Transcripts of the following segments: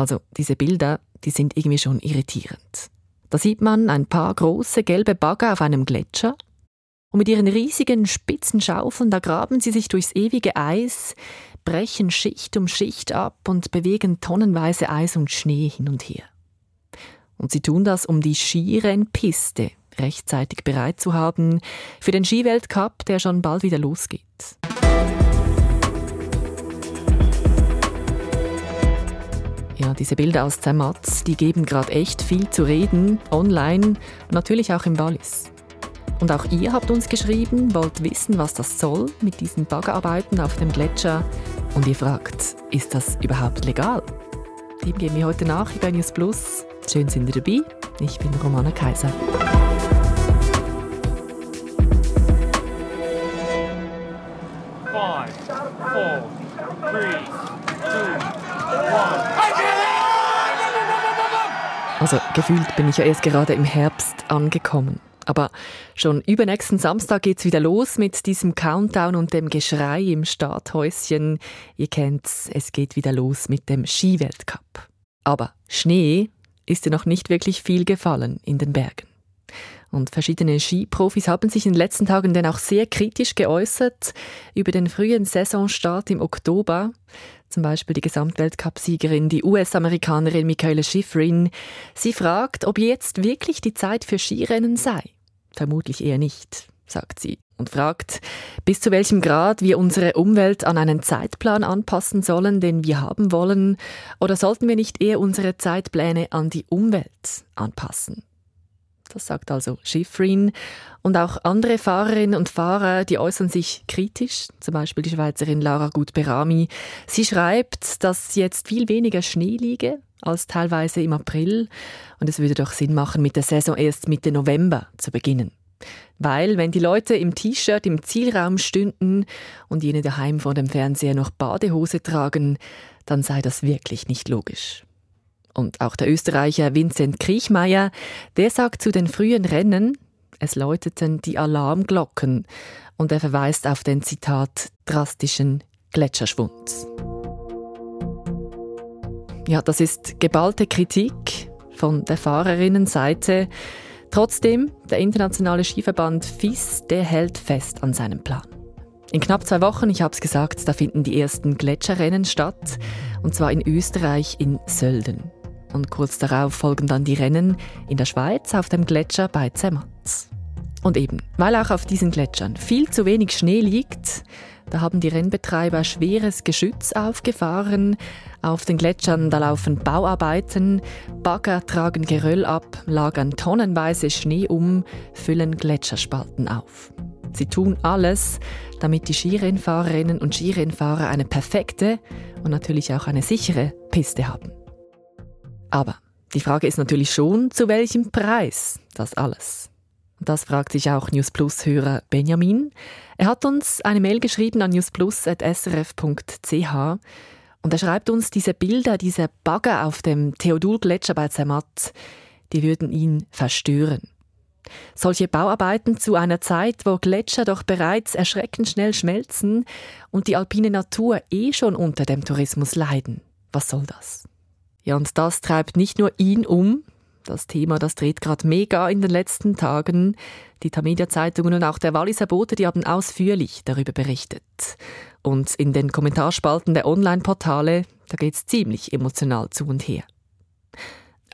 Also diese Bilder, die sind irgendwie schon irritierend. Da sieht man ein paar große gelbe Bagger auf einem Gletscher und mit ihren riesigen spitzen Schaufeln, da graben sie sich durchs ewige Eis, brechen Schicht um Schicht ab und bewegen tonnenweise Eis und Schnee hin und her. Und sie tun das, um die Skirennpiste rechtzeitig bereit zu haben für den Skiweltcup, der schon bald wieder losgeht. Ja, diese Bilder aus Zermatt, die geben gerade echt viel zu reden, online natürlich auch im Wallis. Und auch ihr habt uns geschrieben, wollt wissen, was das soll mit diesen Baggerarbeiten auf dem Gletscher. Und ihr fragt, ist das überhaupt legal? Dem gehen wir heute nach bei News Plus. Schön sind ihr dabei. Ich bin Romana Kaiser. Also gefühlt bin ich ja erst gerade im Herbst angekommen. Aber schon übernächsten Samstag geht's wieder los mit diesem Countdown und dem Geschrei im Starthäuschen. Ihr kennt's, es geht wieder los mit dem Skiweltcup. Aber Schnee ist ja noch nicht wirklich viel gefallen in den Bergen. Und verschiedene Skiprofis haben sich in den letzten Tagen dann auch sehr kritisch geäußert über den frühen Saisonstart im Oktober. Zum Beispiel die Gesamtweltcup-Siegerin, die US-Amerikanerin Michaela Schifrin. Sie fragt, ob jetzt wirklich die Zeit für Skirennen sei. Vermutlich eher nicht, sagt sie und fragt, bis zu welchem Grad wir unsere Umwelt an einen Zeitplan anpassen sollen, den wir haben wollen, oder sollten wir nicht eher unsere Zeitpläne an die Umwelt anpassen? Das sagt also Schifrin. Und auch andere Fahrerinnen und Fahrer, die äußern sich kritisch. Zum Beispiel die Schweizerin Laura Gutberami. Sie schreibt, dass jetzt viel weniger Schnee liege als teilweise im April. Und es würde doch Sinn machen, mit der Saison erst Mitte November zu beginnen. Weil, wenn die Leute im T-Shirt im Zielraum stünden und jene daheim vor dem Fernseher noch Badehose tragen, dann sei das wirklich nicht logisch. Und auch der Österreicher Vincent Kriechmeier, der sagt zu den frühen Rennen, es läuteten die Alarmglocken und er verweist auf den Zitat drastischen Gletscherschwund. Ja, das ist geballte Kritik von der Fahrerinnenseite. Trotzdem, der internationale Skiverband FIS, der hält fest an seinem Plan. In knapp zwei Wochen, ich habe es gesagt, da finden die ersten Gletscherrennen statt, und zwar in Österreich in Sölden. Und kurz darauf folgen dann die Rennen in der Schweiz auf dem Gletscher bei Zermatt. Und eben, weil auch auf diesen Gletschern viel zu wenig Schnee liegt, da haben die Rennbetreiber schweres Geschütz aufgefahren. Auf den Gletschern da laufen Bauarbeiten, Bagger tragen Geröll ab, lagern tonnenweise Schnee um, füllen Gletscherspalten auf. Sie tun alles, damit die Skirennfahrerinnen und Skirennfahrer eine perfekte und natürlich auch eine sichere Piste haben. Aber die Frage ist natürlich schon, zu welchem Preis das alles? Das fragt sich auch News Plus Hörer Benjamin. Er hat uns eine Mail geschrieben an newsplus.srf.ch und er schreibt uns, diese Bilder, diese Bagger auf dem Theodul-Gletscher bei Zermatt, die würden ihn verstören. Solche Bauarbeiten zu einer Zeit, wo Gletscher doch bereits erschreckend schnell schmelzen und die alpine Natur eh schon unter dem Tourismus leiden. Was soll das? Ja, und das treibt nicht nur ihn um. Das Thema, das dreht gerade mega in den letzten Tagen. Die Tamedia-Zeitungen und auch der Walliser Bote, die haben ausführlich darüber berichtet. Und in den Kommentarspalten der Online-Portale, da geht's ziemlich emotional zu und her.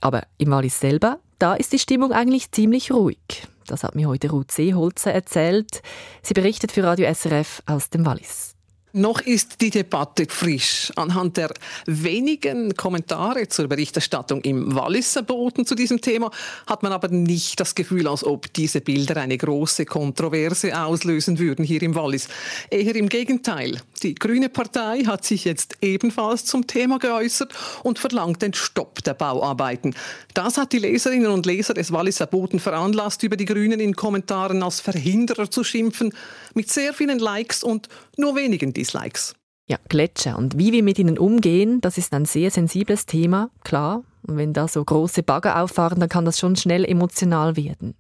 Aber im Wallis selber, da ist die Stimmung eigentlich ziemlich ruhig. Das hat mir heute Ruth Seeholzer erzählt. Sie berichtet für Radio SRF aus dem Wallis. Noch ist die Debatte frisch. Anhand der wenigen Kommentare zur Berichterstattung im Walliser Boten zu diesem Thema hat man aber nicht das Gefühl, als ob diese Bilder eine große Kontroverse auslösen würden hier im Wallis. Eher im Gegenteil. Die Grüne Partei hat sich jetzt ebenfalls zum Thema geäußert und verlangt den Stopp der Bauarbeiten. Das hat die Leserinnen und Leser des Walliser Boten veranlasst, über die Grünen in Kommentaren als Verhinderer zu schimpfen, mit sehr vielen Likes und nur wenigen Dislikes. Ja, Gletscher und wie wir mit ihnen umgehen, das ist ein sehr sensibles Thema, klar. Und wenn da so große Bagger auffahren, dann kann das schon schnell emotional werden.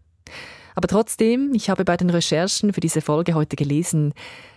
Aber trotzdem, ich habe bei den Recherchen für diese Folge heute gelesen,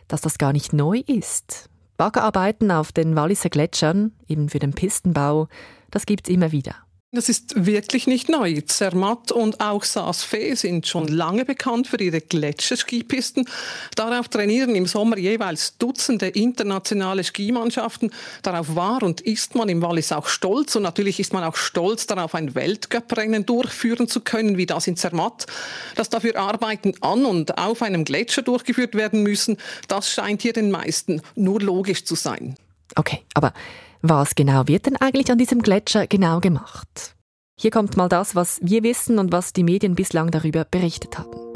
dass das gar nicht neu ist. Baggerarbeiten auf den Walliser Gletschern, eben für den Pistenbau, das gibt's immer wieder. Das ist wirklich nicht neu. Zermatt und auch Saas-Fee sind schon lange bekannt für ihre Gletscherskipisten. Darauf trainieren im Sommer jeweils Dutzende internationale Skimannschaften. Darauf war und ist man im Wallis auch stolz. Und natürlich ist man auch stolz darauf, ein Weltcuprennen durchführen zu können, wie das in Zermatt. Dass dafür Arbeiten an und auf einem Gletscher durchgeführt werden müssen, das scheint hier den meisten nur logisch zu sein. Okay, aber was genau wird denn eigentlich an diesem Gletscher genau gemacht? Hier kommt mal das, was wir wissen und was die Medien bislang darüber berichtet haben.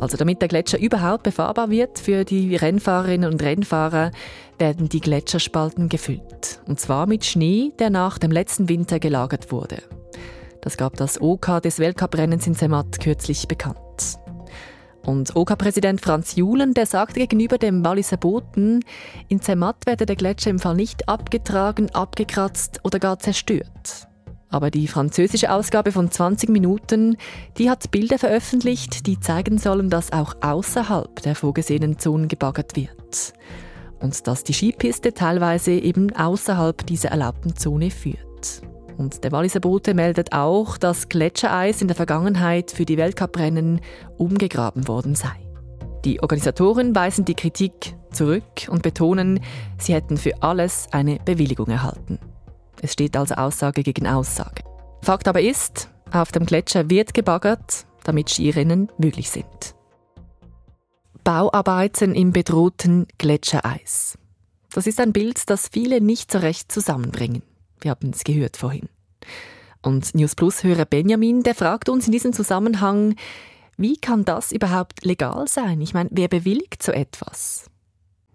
Also damit der Gletscher überhaupt befahrbar wird für die Rennfahrerinnen und Rennfahrer, werden die Gletscherspalten gefüllt. Und zwar mit Schnee, der nach dem letzten Winter gelagert wurde. Das gab das OK des Weltcuprennens in Zermatt kürzlich bekannt. Und OK-Präsident Franz Julen, der sagte gegenüber dem Walliser Boten, in Zermatt werde der Gletscher im Fall nicht abgetragen, abgekratzt oder gar zerstört. Aber die französische Ausgabe von 20 Minuten, die hat Bilder veröffentlicht, die zeigen sollen, dass auch außerhalb der vorgesehenen Zonen gebaggert wird. Und dass die Skipiste teilweise eben außerhalb dieser erlaubten Zone führt. Und der Walliser Bote meldet auch, dass Gletschereis in der Vergangenheit für die Weltcuprennen umgegraben worden sei. Die Organisatoren weisen die Kritik zurück und betonen, sie hätten für alles eine Bewilligung erhalten. Es steht also Aussage gegen Aussage. Fakt aber ist, auf dem Gletscher wird gebaggert, damit Skirennen möglich sind. Bauarbeiten im bedrohten Gletschereis. Das ist ein Bild, das viele nicht so recht zusammenbringen. Wir haben es gehört vorhin. Und News Plus-Hörer Benjamin, der fragt uns in diesem Zusammenhang, wie kann das überhaupt legal sein? Ich meine, wer bewilligt so etwas?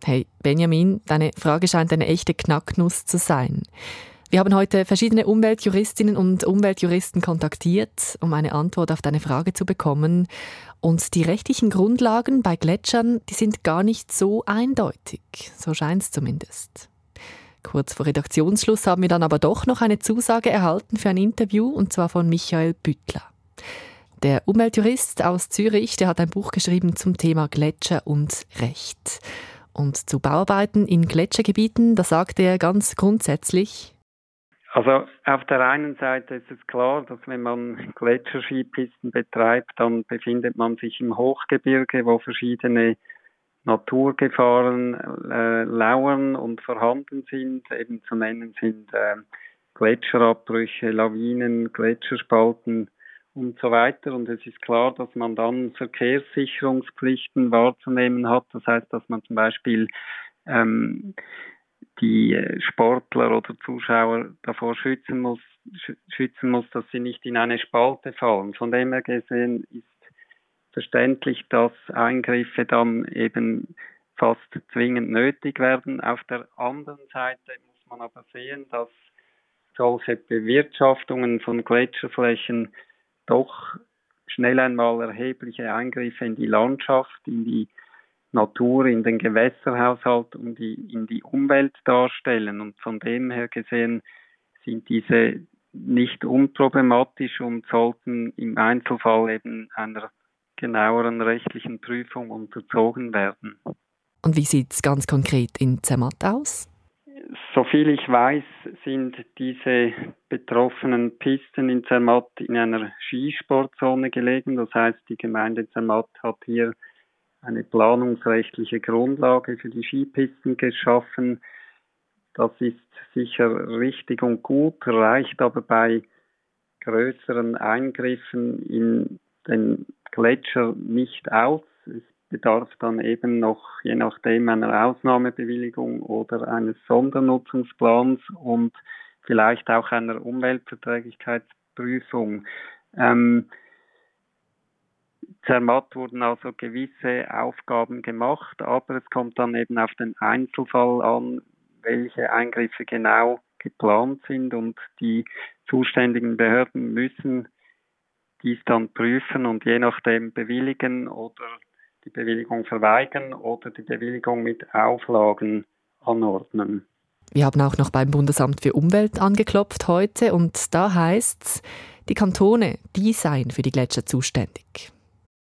Hey, Benjamin, deine Frage scheint eine echte Knacknuss zu sein. Wir haben heute verschiedene Umweltjuristinnen und Umweltjuristen kontaktiert, um eine Antwort auf deine Frage zu bekommen. Und die rechtlichen Grundlagen bei Gletschern, die sind gar nicht so eindeutig. So scheint es zumindest. Kurz vor Redaktionsschluss haben wir dann aber doch noch eine Zusage erhalten für ein Interview, und zwar von Michael Büttler. Der Umweltjurist aus Zürich, der hat ein Buch geschrieben zum Thema Gletscher und Recht. Und zu Bauarbeiten in Gletschergebieten, da sagt er ganz grundsätzlich, also auf der einen Seite ist es klar, dass wenn man Gletscherskipisten betreibt, dann befindet man sich im Hochgebirge, wo verschiedene Naturgefahren äh, lauern und vorhanden sind. Eben zu nennen sind äh, Gletscherabbrüche, Lawinen, Gletscherspalten und so weiter. Und es ist klar, dass man dann Verkehrssicherungspflichten wahrzunehmen hat. Das heißt, dass man zum Beispiel ähm, die Sportler oder Zuschauer davor schützen muss, schützen muss, dass sie nicht in eine Spalte fallen. Von dem her gesehen ist verständlich, dass Eingriffe dann eben fast zwingend nötig werden. Auf der anderen Seite muss man aber sehen, dass solche Bewirtschaftungen von Gletscherflächen doch schnell einmal erhebliche Eingriffe in die Landschaft, in die Natur, in den Gewässerhaushalt und die, in die Umwelt darstellen. Und von dem her gesehen sind diese nicht unproblematisch und sollten im Einzelfall eben einer genaueren rechtlichen Prüfung unterzogen werden. Und wie sieht es ganz konkret in Zermatt aus? Soviel ich weiß, sind diese betroffenen Pisten in Zermatt in einer Skisportzone gelegen. Das heißt, die Gemeinde Zermatt hat hier eine planungsrechtliche Grundlage für die Skipisten geschaffen. Das ist sicher richtig und gut, reicht aber bei größeren Eingriffen in den Gletscher nicht aus. Es bedarf dann eben noch, je nachdem, einer Ausnahmebewilligung oder eines Sondernutzungsplans und vielleicht auch einer Umweltverträglichkeitsprüfung. Ähm, Zermatt wurden also gewisse Aufgaben gemacht, aber es kommt dann eben auf den Einzelfall an, welche Eingriffe genau geplant sind und die zuständigen Behörden müssen dies dann prüfen und je nachdem bewilligen oder die Bewilligung verweigern oder die Bewilligung mit Auflagen anordnen. Wir haben auch noch beim Bundesamt für Umwelt angeklopft heute und da heißt es, die Kantone, die seien für die Gletscher zuständig.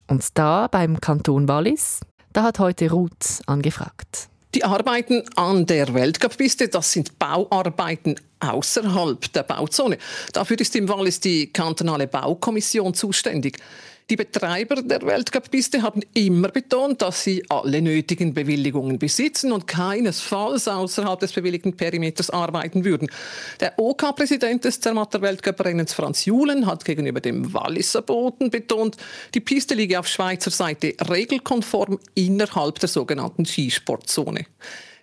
Und da beim Kanton Wallis, Da hat heute Ruth angefragt. Die Arbeiten an der Weltcup-Piste, das sind Bauarbeiten außerhalb der Bauzone. Dafür ist im Wallis die kantonale Baukommission zuständig. Die Betreiber der Weltcup-Piste haben immer betont, dass sie alle nötigen Bewilligungen besitzen und keinesfalls außerhalb des bewilligten Perimeters arbeiten würden. Der OK-Präsident des Zermatter Weltcup-Rennens Franz Julen hat gegenüber dem Walliser Boten betont, die Piste liege auf Schweizer Seite regelkonform innerhalb der sogenannten Skisportzone.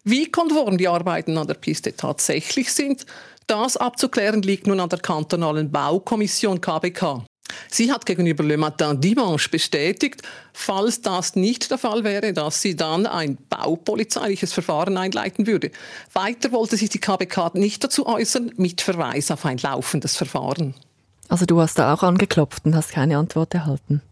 Wie konform die Arbeiten an der Piste tatsächlich sind, das abzuklären liegt nun an der kantonalen Baukommission KBK. Sie hat gegenüber Le Matin Dimanche bestätigt, falls das nicht der Fall wäre, dass sie dann ein baupolizeiliches Verfahren einleiten würde. Weiter wollte sich die KBK nicht dazu äußern, mit Verweis auf ein laufendes Verfahren. Also du hast da auch angeklopft und hast keine Antwort erhalten.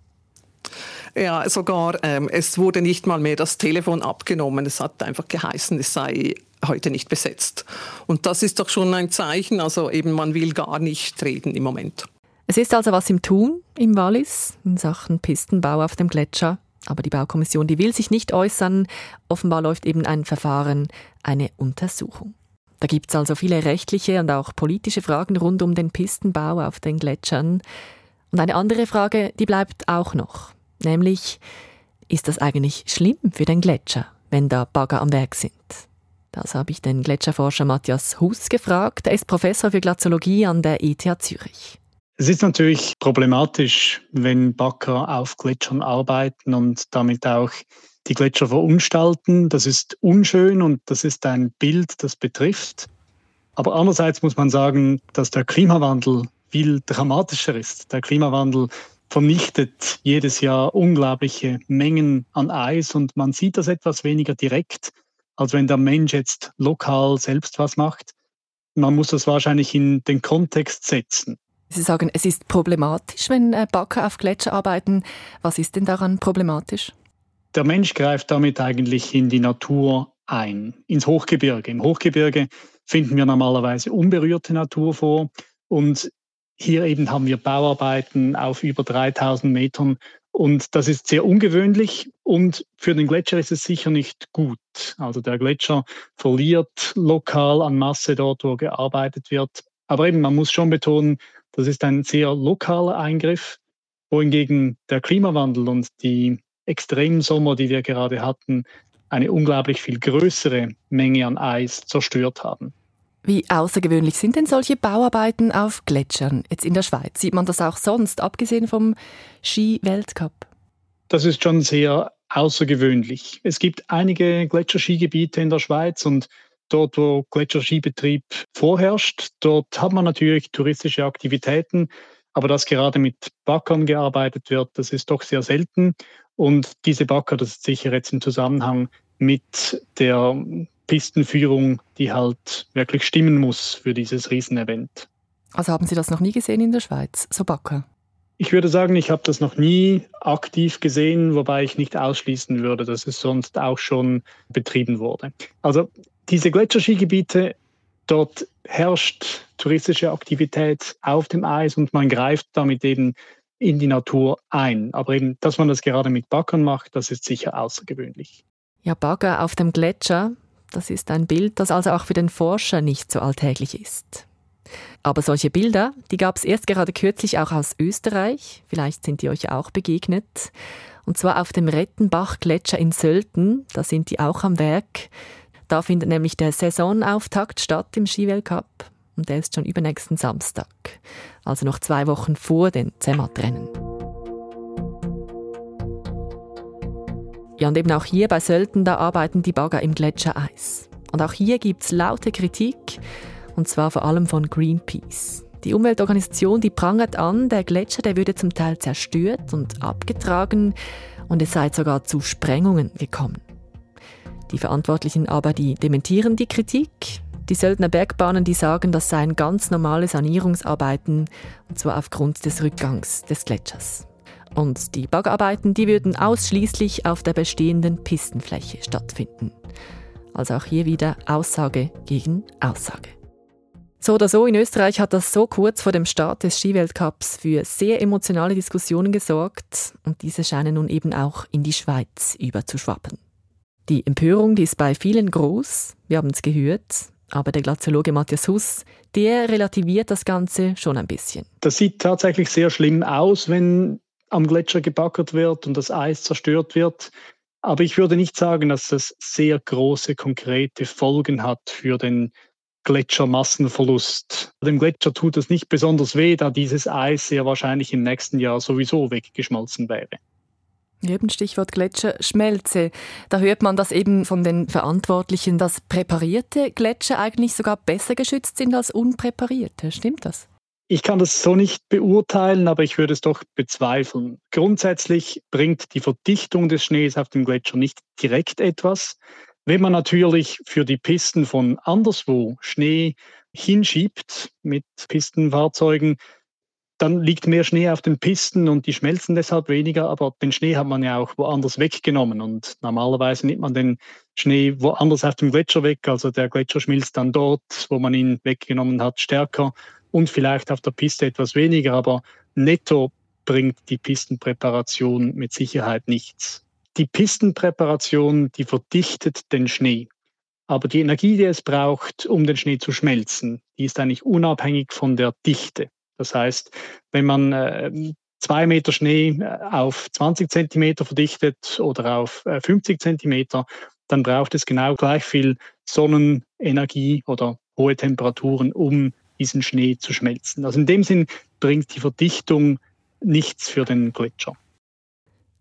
Ja, sogar ähm, es wurde nicht mal mehr das Telefon abgenommen. Es hat einfach geheißen, es sei heute nicht besetzt. Und das ist doch schon ein Zeichen. Also eben, man will gar nicht reden im Moment. Es ist also was im Tun im Wallis in Sachen Pistenbau auf dem Gletscher. Aber die Baukommission, die will sich nicht äußern. Offenbar läuft eben ein Verfahren, eine Untersuchung. Da gibt es also viele rechtliche und auch politische Fragen rund um den Pistenbau auf den Gletschern. Und eine andere Frage, die bleibt auch noch. Nämlich, ist das eigentlich schlimm für den Gletscher, wenn da Bagger am Werk sind? Das habe ich den Gletscherforscher Matthias Hus gefragt. Er ist Professor für Glaziologie an der ETH Zürich. Es ist natürlich problematisch, wenn Bagger auf Gletschern arbeiten und damit auch die Gletscher verunstalten. Das ist unschön und das ist ein Bild, das betrifft. Aber andererseits muss man sagen, dass der Klimawandel viel dramatischer ist. Der Klimawandel vernichtet jedes Jahr unglaubliche Mengen an Eis und man sieht das etwas weniger direkt, als wenn der Mensch jetzt lokal selbst was macht. Man muss das wahrscheinlich in den Kontext setzen. Sie sagen, es ist problematisch, wenn äh, Bagger auf Gletscher arbeiten. Was ist denn daran problematisch? Der Mensch greift damit eigentlich in die Natur ein, ins Hochgebirge. Im Hochgebirge finden wir normalerweise unberührte Natur vor und hier eben haben wir Bauarbeiten auf über 3000 Metern und das ist sehr ungewöhnlich und für den Gletscher ist es sicher nicht gut. Also der Gletscher verliert lokal an Masse dort, wo gearbeitet wird. Aber eben, man muss schon betonen, das ist ein sehr lokaler Eingriff, wohingegen der Klimawandel und die extremen Sommer, die wir gerade hatten, eine unglaublich viel größere Menge an Eis zerstört haben. Wie außergewöhnlich sind denn solche Bauarbeiten auf Gletschern jetzt in der Schweiz? Sieht man das auch sonst, abgesehen vom Ski-Weltcup? Das ist schon sehr außergewöhnlich. Es gibt einige Gletscherskigebiete in der Schweiz und dort, wo Gletscherskibetrieb vorherrscht, dort hat man natürlich touristische Aktivitäten, aber dass gerade mit Backern gearbeitet wird, das ist doch sehr selten. Und diese Backer, das ist sicher jetzt im Zusammenhang mit der Pistenführung, die halt wirklich stimmen muss für dieses Riesenevent. Also haben Sie das noch nie gesehen in der Schweiz, so Backer? Ich würde sagen, ich habe das noch nie aktiv gesehen, wobei ich nicht ausschließen würde, dass es sonst auch schon betrieben wurde. Also diese Gletscherskigebiete, dort herrscht touristische Aktivität auf dem Eis und man greift damit eben in die Natur ein. Aber eben, dass man das gerade mit Baggern macht, das ist sicher außergewöhnlich. Ja, Bagger auf dem Gletscher, das ist ein Bild, das also auch für den Forscher nicht so alltäglich ist. Aber solche Bilder, die gab es erst gerade kürzlich auch aus Österreich. Vielleicht sind die euch auch begegnet. Und zwar auf dem Rettenbach-Gletscher in Sölden. Da sind die auch am Werk. Da findet nämlich der Saisonauftakt statt im Skiweltcup und der ist schon übernächsten Samstag, also noch zwei Wochen vor den Zermatt-Rennen. Ja, und eben auch hier bei Sölden, da arbeiten die Bagger im Gletschereis. Und auch hier gibt es laute Kritik, und zwar vor allem von Greenpeace. Die Umweltorganisation, die prangert an, der Gletscher, der würde zum Teil zerstört und abgetragen und es sei sogar zu Sprengungen gekommen. Die Verantwortlichen aber, die dementieren die Kritik. Die Söldner Bergbahnen, die sagen, das seien ganz normale Sanierungsarbeiten, und zwar aufgrund des Rückgangs des Gletschers. Und die Baggerarbeiten, die würden ausschließlich auf der bestehenden Pistenfläche stattfinden. Also auch hier wieder Aussage gegen Aussage. So oder so, in Österreich hat das so kurz vor dem Start des Skiweltcups für sehr emotionale Diskussionen gesorgt und diese scheinen nun eben auch in die Schweiz überzuschwappen. Die Empörung, die ist bei vielen groß, wir haben es gehört, aber der Glaziologe Matthias Huss, der relativiert das Ganze schon ein bisschen. Das sieht tatsächlich sehr schlimm aus, wenn am Gletscher gebackert wird und das Eis zerstört wird. Aber ich würde nicht sagen, dass das sehr große konkrete Folgen hat für den Gletschermassenverlust. Dem Gletscher tut es nicht besonders weh, da dieses Eis sehr wahrscheinlich im nächsten Jahr sowieso weggeschmolzen wäre. Eben Stichwort Gletscherschmelze. Da hört man das eben von den Verantwortlichen, dass präparierte Gletscher eigentlich sogar besser geschützt sind als unpräparierte. Stimmt das? Ich kann das so nicht beurteilen, aber ich würde es doch bezweifeln. Grundsätzlich bringt die Verdichtung des Schnees auf dem Gletscher nicht direkt etwas. Wenn man natürlich für die Pisten von anderswo Schnee hinschiebt mit Pistenfahrzeugen, dann liegt mehr Schnee auf den Pisten und die schmelzen deshalb weniger, aber den Schnee hat man ja auch woanders weggenommen und normalerweise nimmt man den Schnee woanders auf dem Gletscher weg, also der Gletscher schmilzt dann dort, wo man ihn weggenommen hat, stärker und vielleicht auf der Piste etwas weniger, aber netto bringt die Pistenpräparation mit Sicherheit nichts. Die Pistenpräparation, die verdichtet den Schnee. Aber die Energie, die es braucht, um den Schnee zu schmelzen, die ist eigentlich unabhängig von der Dichte. Das heißt, wenn man äh, zwei Meter Schnee äh, auf 20 Zentimeter verdichtet oder auf äh, 50 Zentimeter, dann braucht es genau gleich viel Sonnenenergie oder hohe Temperaturen, um diesen Schnee zu schmelzen. Also in dem Sinn bringt die Verdichtung nichts für den Gletscher.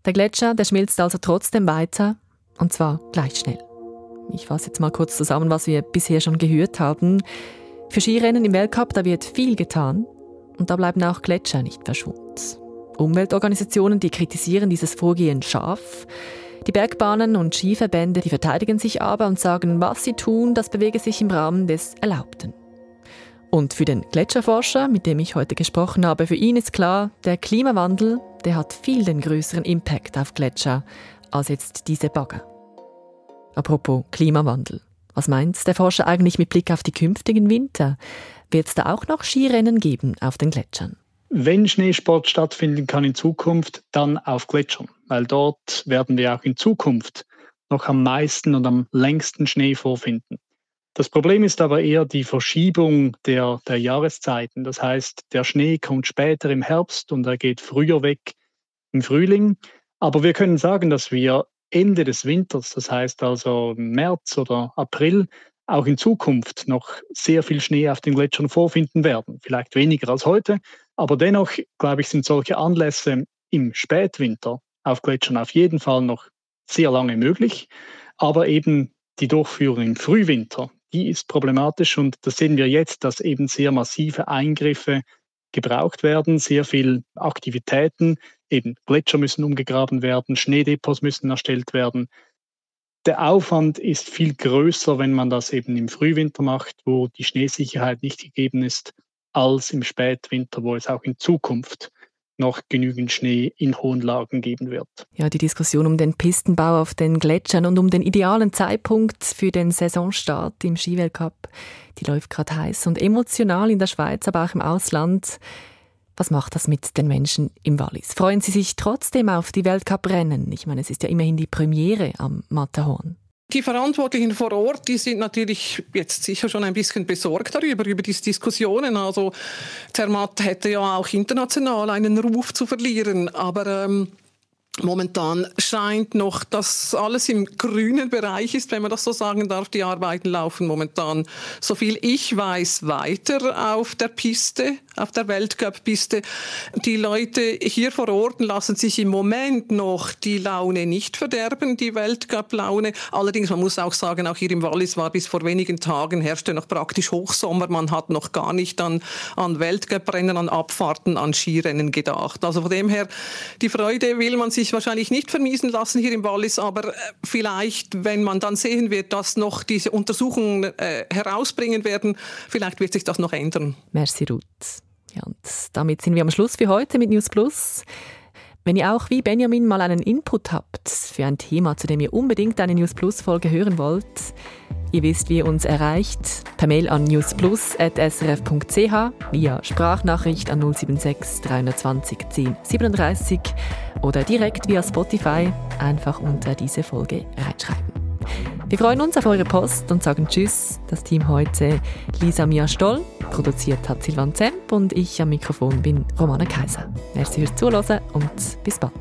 Der Gletscher, der schmilzt also trotzdem weiter und zwar gleich schnell. Ich fasse jetzt mal kurz zusammen, was wir bisher schon gehört haben. Für Skirennen im Weltcup, da wird viel getan und da bleiben auch Gletscher nicht verschwunden. Umweltorganisationen, die kritisieren dieses Vorgehen scharf. Die Bergbahnen und Skiverbände, die verteidigen sich aber und sagen, was sie tun, das bewege sich im Rahmen des Erlaubten. Und für den Gletscherforscher, mit dem ich heute gesprochen habe, für ihn ist klar, der Klimawandel, der hat viel den größeren Impact auf Gletscher als jetzt diese Bagger. Apropos Klimawandel. Was meint der Forscher eigentlich mit Blick auf die künftigen Winter? Wird es da auch noch Skirennen geben auf den Gletschern? Wenn Schneesport stattfinden kann in Zukunft, dann auf Gletschern, weil dort werden wir auch in Zukunft noch am meisten und am längsten Schnee vorfinden. Das Problem ist aber eher die Verschiebung der, der Jahreszeiten. Das heißt, der Schnee kommt später im Herbst und er geht früher weg im Frühling. Aber wir können sagen, dass wir Ende des Winters, das heißt also März oder April, auch in Zukunft noch sehr viel Schnee auf den Gletschern vorfinden werden. Vielleicht weniger als heute, aber dennoch, glaube ich, sind solche Anlässe im Spätwinter auf Gletschern auf jeden Fall noch sehr lange möglich. Aber eben die Durchführung im Frühwinter, die ist problematisch und das sehen wir jetzt, dass eben sehr massive Eingriffe gebraucht werden, sehr viel Aktivitäten, eben Gletscher müssen umgegraben werden, Schneedepots müssen erstellt werden. Der Aufwand ist viel größer, wenn man das eben im Frühwinter macht, wo die Schneesicherheit nicht gegeben ist, als im Spätwinter, wo es auch in Zukunft noch genügend Schnee in hohen Lagen geben wird. Ja, die Diskussion um den Pistenbau auf den Gletschern und um den idealen Zeitpunkt für den Saisonstart im Skiweltcup, die läuft gerade heiß und emotional in der Schweiz, aber auch im Ausland. Was macht das mit den Menschen im Wallis? Freuen sie sich trotzdem auf die Weltcuprennen? Ich meine, es ist ja immerhin die Premiere am Matterhorn. Die Verantwortlichen vor Ort, die sind natürlich jetzt sicher schon ein bisschen besorgt darüber, über diese Diskussionen. Also Zermatt hätte ja auch international einen Ruf zu verlieren, aber ähm, Momentan scheint noch, dass alles im grünen Bereich ist, wenn man das so sagen darf. Die Arbeiten laufen momentan, so viel ich weiß, weiter auf der Piste, auf der Weltcup-Piste. Die Leute hier vor Ort lassen sich im Moment noch die Laune nicht verderben, die Weltcup-Laune. Allerdings, man muss auch sagen, auch hier im Wallis war bis vor wenigen Tagen herrschte noch praktisch Hochsommer. Man hat noch gar nicht an, an Weltcup-Rennen, an Abfahrten, an Skirennen gedacht. Also von dem her, die Freude will man sich wahrscheinlich nicht vermiesen lassen hier im Wallis, aber äh, vielleicht, wenn man dann sehen wird, dass noch diese Untersuchungen äh, herausbringen werden, vielleicht wird sich das noch ändern. Merci, Ruth. Ja, und damit sind wir am Schluss für heute mit News Plus. Wenn ihr auch wie Benjamin mal einen Input habt für ein Thema, zu dem ihr unbedingt eine News Plus Folge hören wollt, Ihr wisst, wie ihr uns erreicht. Per Mail an newsplus.srf.ch, via Sprachnachricht an 076 320 10 37 oder direkt via Spotify einfach unter diese Folge reinschreiben. Wir freuen uns auf eure Post und sagen Tschüss. Das Team heute Lisa Mia Stoll, produziert hat Silvan Zemp und ich am Mikrofon bin Romana Kaiser. Merci fürs Zuhören und bis bald.